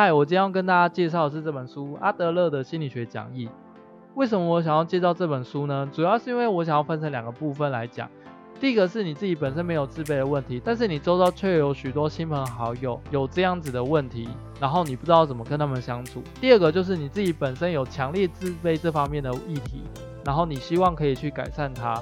嗨，我今天要跟大家介绍的是这本书《阿德勒的心理学讲义》。为什么我想要介绍这本书呢？主要是因为我想要分成两个部分来讲。第一个是你自己本身没有自卑的问题，但是你周遭却有许多亲朋好友有这样子的问题，然后你不知道怎么跟他们相处。第二个就是你自己本身有强烈自卑这方面的议题，然后你希望可以去改善它。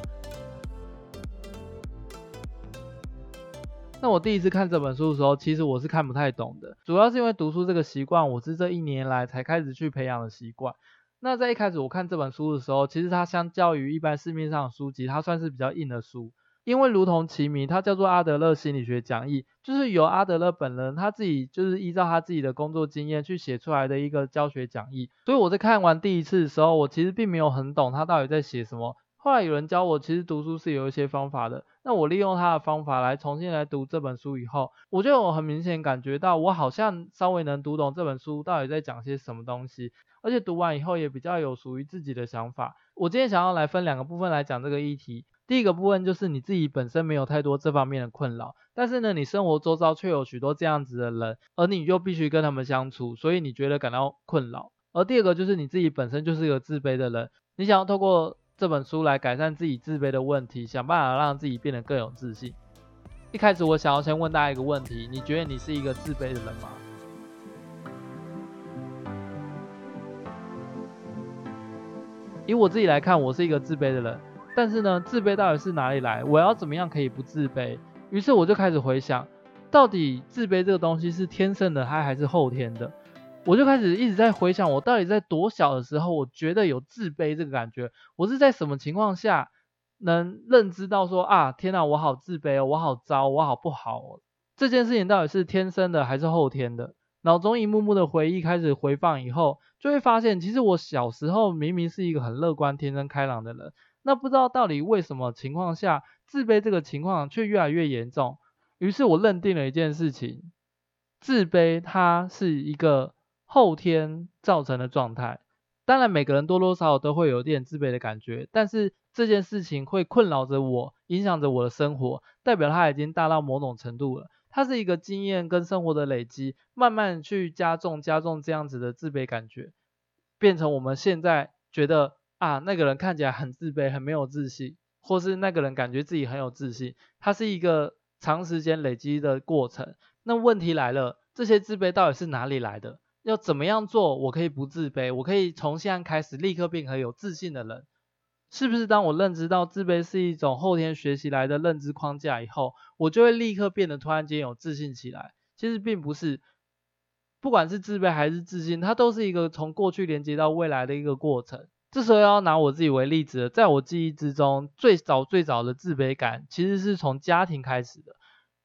那我第一次看这本书的时候，其实我是看不太懂的，主要是因为读书这个习惯，我是这一年来才开始去培养的习惯。那在一开始我看这本书的时候，其实它相较于一般市面上的书籍，它算是比较硬的书，因为如同其名，它叫做阿德勒心理学讲义，就是由阿德勒本人他自己就是依照他自己的工作经验去写出来的一个教学讲义。所以我在看完第一次的时候，我其实并没有很懂他到底在写什么。后来有人教我，其实读书是有一些方法的。那我利用他的方法来重新来读这本书以后，我就有很明显感觉到，我好像稍微能读懂这本书到底在讲些什么东西，而且读完以后也比较有属于自己的想法。我今天想要来分两个部分来讲这个议题。第一个部分就是你自己本身没有太多这方面的困扰，但是呢，你生活周遭却有许多这样子的人，而你就必须跟他们相处，所以你觉得感到困扰。而第二个就是你自己本身就是一个自卑的人，你想要透过这本书来改善自己自卑的问题，想办法让自己变得更有自信。一开始我想要先问大家一个问题：你觉得你是一个自卑的人吗？以我自己来看，我是一个自卑的人。但是呢，自卑到底是哪里来？我要怎么样可以不自卑？于是我就开始回想，到底自卑这个东西是天生的，还还是后天的？我就开始一直在回想，我到底在多小的时候，我觉得有自卑这个感觉。我是在什么情况下能认知到说啊，天哪，我好自卑哦，我好糟，我好不好。这件事情到底是天生的还是后天的？脑中一幕幕的回忆开始回放以后，就会发现，其实我小时候明明是一个很乐观、天真、开朗的人，那不知道到底为什么情况下，自卑这个情况却越来越严重。于是我认定了一件事情，自卑它是一个。后天造成的状态，当然每个人多多少少都会有点自卑的感觉，但是这件事情会困扰着我，影响着我的生活，代表它已经大到某种程度了。它是一个经验跟生活的累积，慢慢去加重加重这样子的自卑感觉，变成我们现在觉得啊，那个人看起来很自卑，很没有自信，或是那个人感觉自己很有自信，它是一个长时间累积的过程。那问题来了，这些自卑到底是哪里来的？要怎么样做，我可以不自卑？我可以从现在开始立刻变成有自信的人，是不是？当我认知到自卑是一种后天学习来的认知框架以后，我就会立刻变得突然间有自信起来。其实并不是，不管是自卑还是自信，它都是一个从过去连接到未来的一个过程。这时候要拿我自己为例子，在我记忆之中，最早最早的自卑感其实是从家庭开始的。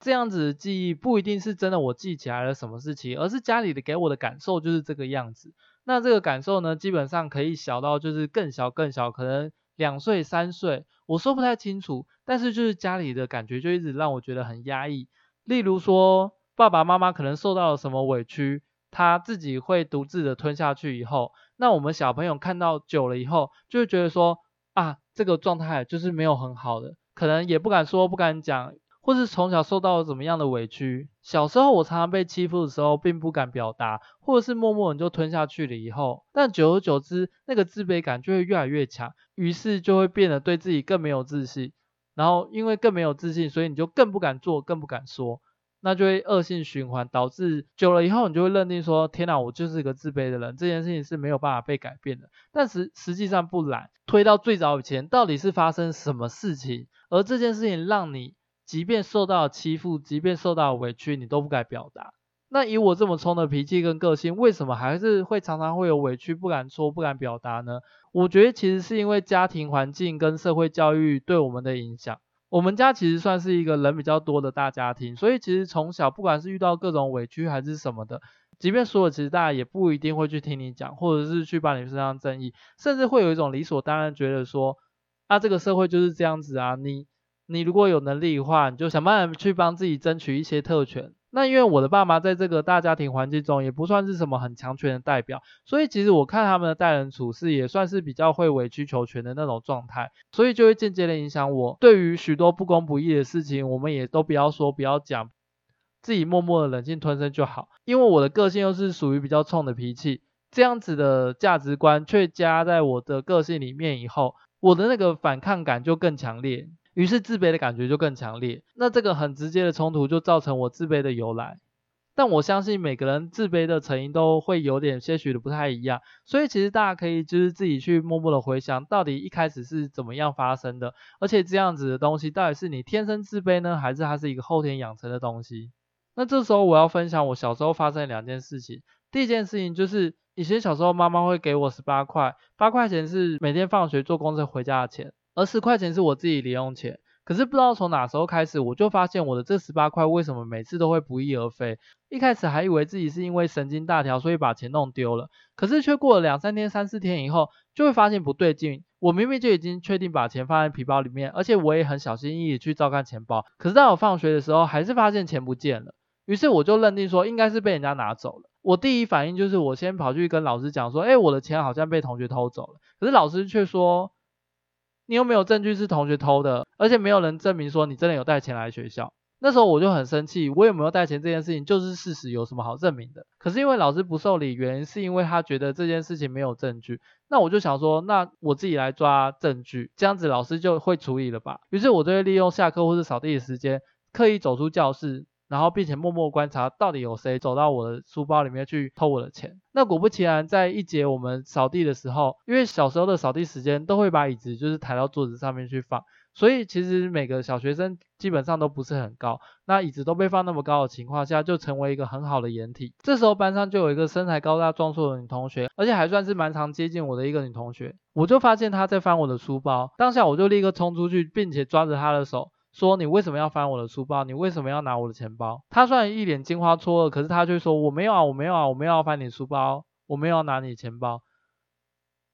这样子的记忆不一定是真的，我记起来了什么事情，而是家里的给我的感受就是这个样子。那这个感受呢，基本上可以小到就是更小更小，可能两岁三岁，我说不太清楚。但是就是家里的感觉就一直让我觉得很压抑。例如说，爸爸妈妈可能受到了什么委屈，他自己会独自的吞下去以后，那我们小朋友看到久了以后，就会觉得说啊，这个状态就是没有很好的，可能也不敢说，不敢讲。或是从小受到了怎么样的委屈，小时候我常常被欺负的时候，并不敢表达，或者是默默你就吞下去了以后，但久而久之，那个自卑感就会越来越强，于是就会变得对自己更没有自信，然后因为更没有自信，所以你就更不敢做，更不敢说，那就会恶性循环，导致久了以后，你就会认定说，天哪，我就是一个自卑的人，这件事情是没有办法被改变的。但实实际上不然，推到最早以前，到底是发生什么事情，而这件事情让你。即便受到欺负，即便受到委屈，你都不敢表达。那以我这么冲的脾气跟个性，为什么还是会常常会有委屈不敢说、不敢表达呢？我觉得其实是因为家庭环境跟社会教育对我们的影响。我们家其实算是一个人比较多的大家庭，所以其实从小不管是遇到各种委屈还是什么的，即便说了，其实大家也不一定会去听你讲，或者是去帮你伸张正义，甚至会有一种理所当然觉得说，啊，这个社会就是这样子啊，你。你如果有能力的话，你就想办法去帮自己争取一些特权。那因为我的爸妈在这个大家庭环境中也不算是什么很强权的代表，所以其实我看他们的待人处事也算是比较会委曲求全的那种状态，所以就会间接的影响我对于许多不公不义的事情，我们也都不要说不要讲。自己默默的忍气吞声就好。因为我的个性又是属于比较冲的脾气，这样子的价值观却加在我的个性里面以后，我的那个反抗感就更强烈，于是自卑的感觉就更强烈。那这个很直接的冲突就造成我自卑的由来。但我相信每个人自卑的成因都会有点些许的不太一样，所以其实大家可以就是自己去默默的回想，到底一开始是怎么样发生的，而且这样子的东西到底是你天生自卑呢，还是它是一个后天养成的东西？那这时候我要分享我小时候发生两件事情。第一件事情就是以前小时候妈妈会给我十八块，八块钱是每天放学坐公车回家的钱，而十块钱是我自己零用钱。可是不知道从哪时候开始，我就发现我的这十八块为什么每次都会不翼而飞。一开始还以为自己是因为神经大条，所以把钱弄丢了。可是却过了两三天、三四天以后，就会发现不对劲。我明明就已经确定把钱放在皮包里面，而且我也很小心翼翼去照看钱包。可是当我放学的时候，还是发现钱不见了。于是我就认定说，应该是被人家拿走了。我第一反应就是我先跑去跟老师讲说，哎，我的钱好像被同学偷走了。可是老师却说，你又没有证据是同学偷的，而且没有人证明说你真的有带钱来学校。那时候我就很生气，我有没有带钱这件事情就是事实，有什么好证明的？可是因为老师不受理，原因是因为他觉得这件事情没有证据。那我就想说，那我自己来抓证据，这样子老师就会处理了吧？于是我就会利用下课或是扫地的时间，刻意走出教室。然后，并且默默观察到底有谁走到我的书包里面去偷我的钱。那果不其然，在一节我们扫地的时候，因为小时候的扫地时间都会把椅子就是抬到桌子上面去放，所以其实每个小学生基本上都不是很高。那椅子都被放那么高的情况下，就成为一个很好的掩体。这时候班上就有一个身材高大壮硕的女同学，而且还算是蛮常接近我的一个女同学。我就发现她在翻我的书包，当下我就立刻冲出去，并且抓着她的手。说，你为什么要翻我的书包？你为什么要拿我的钱包？他虽然一脸惊慌错愕，可是他却说，我没有啊，我没有啊，我没有要翻你书包，我没有要拿你钱包。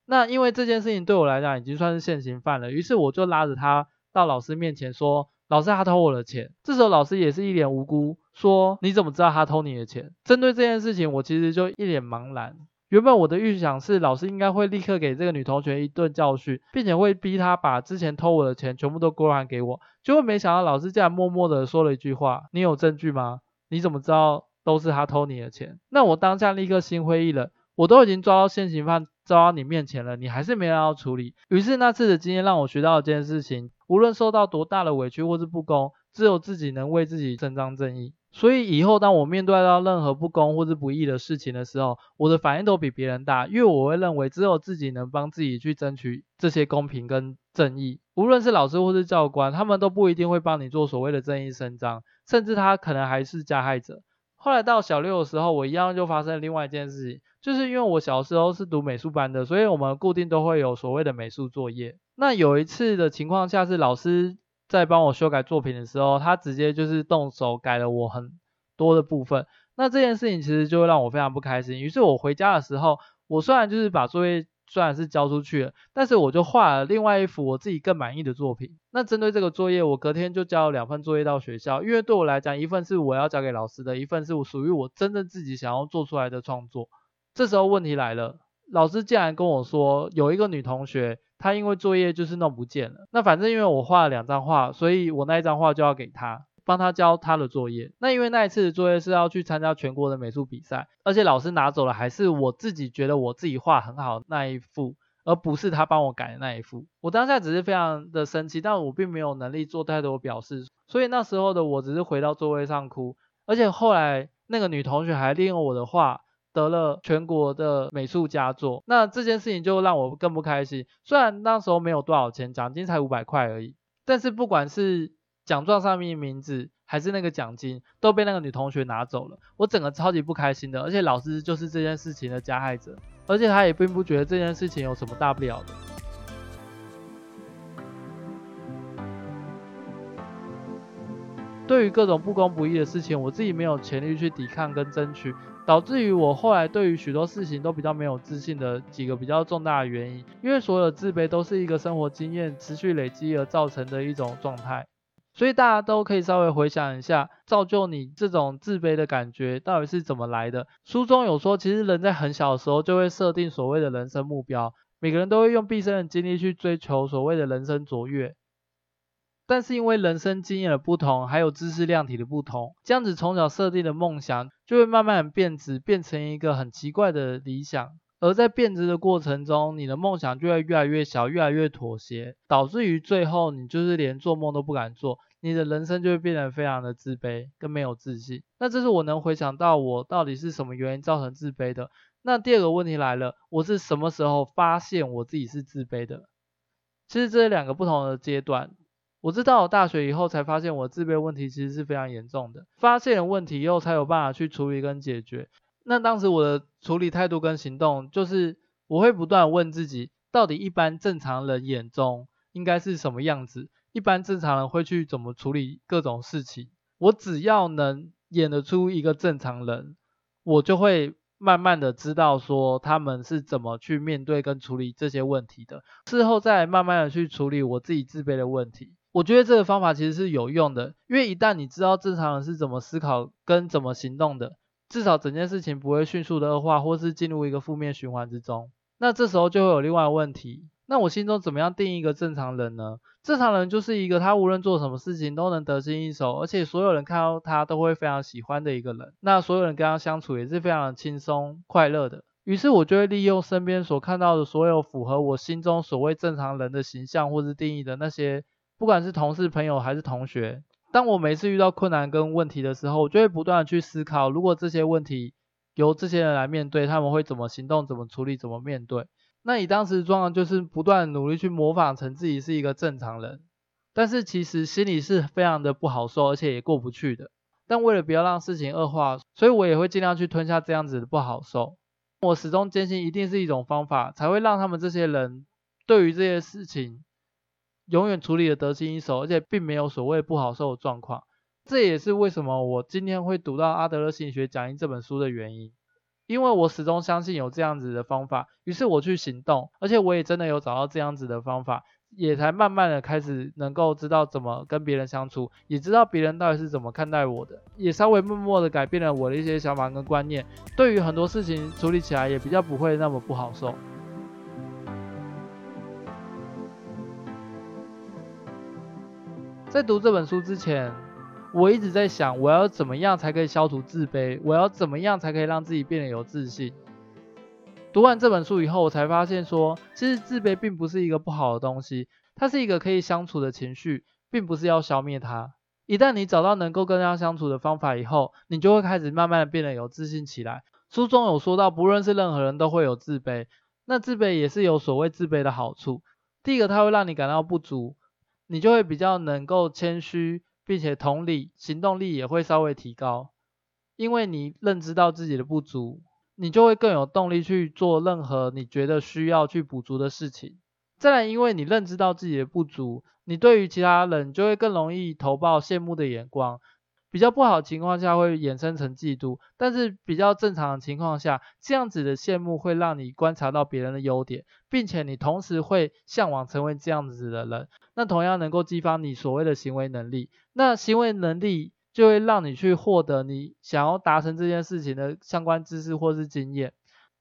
那因为这件事情对我来讲已经算是现行犯了，于是我就拉着他到老师面前说，老师他偷我的钱。这时候老师也是一脸无辜，说，你怎么知道他偷你的钱？针对这件事情，我其实就一脸茫然。原本我的预想是，老师应该会立刻给这个女同学一顿教训，并且会逼她把之前偷我的钱全部都归还给我。结果没想到老师竟然默默的说了一句话：“你有证据吗？你怎么知道都是他偷你的钱？”那我当下立刻心灰意冷，我都已经抓到现行犯，抓到你面前了，你还是没有要处理。于是那次的经验让我学到一件事情：无论受到多大的委屈或是不公，只有自己能为自己伸张正义。所以以后当我面对到任何不公或是不义的事情的时候，我的反应都比别人大，因为我会认为只有自己能帮自己去争取这些公平跟正义。无论是老师或是教官，他们都不一定会帮你做所谓的正义伸张，甚至他可能还是加害者。后来到小六的时候，我一样就发生另外一件事情，就是因为我小时候是读美术班的，所以我们固定都会有所谓的美术作业。那有一次的情况下是老师。在帮我修改作品的时候，他直接就是动手改了我很多的部分。那这件事情其实就会让我非常不开心。于是我回家的时候，我虽然就是把作业虽然是交出去了，但是我就画了另外一幅我自己更满意的作品。那针对这个作业，我隔天就交了两份作业到学校，因为对我来讲，一份是我要交给老师的，一份是我属于我真正自己想要做出来的创作。这时候问题来了，老师竟然跟我说，有一个女同学。他因为作业就是弄不见了，那反正因为我画了两张画，所以我那一张画就要给他，帮他交他的作业。那因为那一次的作业是要去参加全国的美术比赛，而且老师拿走了还是我自己觉得我自己画很好那一幅，而不是他帮我改的那一幅。我当下只是非常的生气，但我并没有能力做太多表示，所以那时候的我只是回到座位上哭，而且后来那个女同学还利用我的画。得了全国的美术佳作，那这件事情就让我更不开心。虽然那时候没有多少钱，奖金才五百块而已，但是不管是奖状上面的名字，还是那个奖金，都被那个女同学拿走了，我整个超级不开心的。而且老师就是这件事情的加害者，而且他也并不觉得这件事情有什么大不了的。对于各种不公不义的事情，我自己没有潜力去抵抗跟争取，导致于我后来对于许多事情都比较没有自信的几个比较重大的原因。因为所有的自卑都是一个生活经验持续累积而造成的一种状态，所以大家都可以稍微回想一下，造就你这种自卑的感觉到底是怎么来的。书中有说，其实人在很小的时候就会设定所谓的人生目标，每个人都会用毕生的精力去追求所谓的人生卓越。但是因为人生经验的不同，还有知识量体的不同，这样子从小设定的梦想就会慢慢变质，变成一个很奇怪的理想。而在变质的过程中，你的梦想就会越来越小，越来越妥协，导致于最后你就是连做梦都不敢做，你的人生就会变得非常的自卑跟没有自信。那这是我能回想到我到底是什么原因造成自卑的。那第二个问题来了，我是什么时候发现我自己是自卑的？其实这是两个不同的阶段。我是到了大学以后才发现我自卑问题其实是非常严重的，发现了问题以后才有办法去处理跟解决。那当时我的处理态度跟行动，就是我会不断问自己，到底一般正常人眼中应该是什么样子？一般正常人会去怎么处理各种事情？我只要能演得出一个正常人，我就会慢慢的知道说他们是怎么去面对跟处理这些问题的。事后再慢慢的去处理我自己自卑的问题。我觉得这个方法其实是有用的，因为一旦你知道正常人是怎么思考跟怎么行动的。至少整件事情不会迅速的恶化，或是进入一个负面循环之中。那这时候就会有另外一个问题，那我心中怎么样定义一个正常人呢？正常人就是一个他无论做什么事情都能得心应手，而且所有人看到他都会非常喜欢的一个人。那所有人跟他相处也是非常轻松快乐的。于是我就会利用身边所看到的所有符合我心中所谓正常人的形象或是定义的那些，不管是同事、朋友还是同学。当我每次遇到困难跟问题的时候，我就会不断的去思考，如果这些问题由这些人来面对，他们会怎么行动、怎么处理、怎么面对。那以当时的状况就是不断努力去模仿成自己是一个正常人，但是其实心里是非常的不好受，而且也过不去的。但为了不要让事情恶化，所以我也会尽量去吞下这样子的不好受。我始终坚信，一定是一种方法才会让他们这些人对于这些事情。永远处理得得心应手，而且并没有所谓不好受的状况。这也是为什么我今天会读到阿德勒心理学讲义这本书的原因，因为我始终相信有这样子的方法，于是我去行动，而且我也真的有找到这样子的方法，也才慢慢的开始能够知道怎么跟别人相处，也知道别人到底是怎么看待我的，也稍微默默的改变了我的一些想法跟观念，对于很多事情处理起来也比较不会那么不好受。在读这本书之前，我一直在想，我要怎么样才可以消除自卑？我要怎么样才可以让自己变得有自信？读完这本书以后，我才发现说，其实自卑并不是一个不好的东西，它是一个可以相处的情绪，并不是要消灭它。一旦你找到能够跟它相处的方法以后，你就会开始慢慢的变得有自信起来。书中有说到，不论是任何人都会有自卑，那自卑也是有所谓自卑的好处。第一个，它会让你感到不足。你就会比较能够谦虚，并且同理，行动力也会稍微提高，因为你认知到自己的不足，你就会更有动力去做任何你觉得需要去补足的事情。再来，因为你认知到自己的不足，你对于其他人就会更容易投报羡慕的眼光。比较不好的情况下会衍生成嫉妒，但是比较正常的情况下，这样子的羡慕会让你观察到别人的优点，并且你同时会向往成为这样子的人，那同样能够激发你所谓的行为能力，那行为能力就会让你去获得你想要达成这件事情的相关知识或是经验。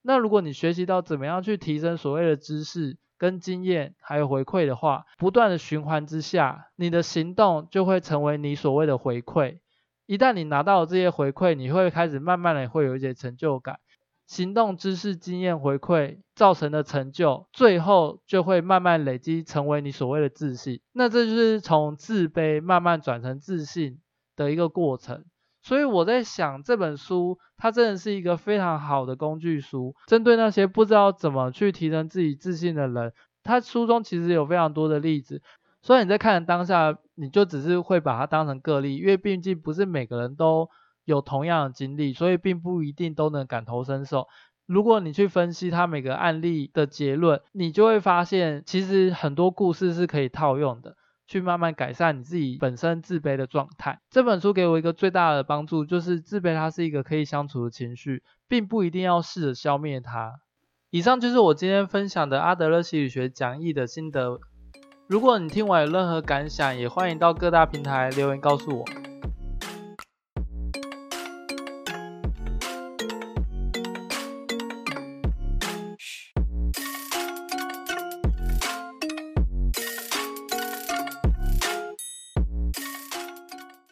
那如果你学习到怎么样去提升所谓的知识跟经验，还有回馈的话，不断的循环之下，你的行动就会成为你所谓的回馈。一旦你拿到这些回馈，你会开始慢慢的会有一些成就感，行动、知识、经验回馈造成的成就，最后就会慢慢累积成为你所谓的自信。那这就是从自卑慢慢转成自信的一个过程。所以我在想，这本书它真的是一个非常好的工具书，针对那些不知道怎么去提升自己自信的人，它书中其实有非常多的例子。所以你在看当下，你就只是会把它当成个例，因为毕竟不是每个人都有同样的经历，所以并不一定都能感同身受。如果你去分析它每个案例的结论，你就会发现，其实很多故事是可以套用的，去慢慢改善你自己本身自卑的状态。这本书给我一个最大的帮助，就是自卑它是一个可以相处的情绪，并不一定要试着消灭它。以上就是我今天分享的阿德勒心理学讲义的心得。如果你听完有任何感想，也欢迎到各大平台留言告诉我。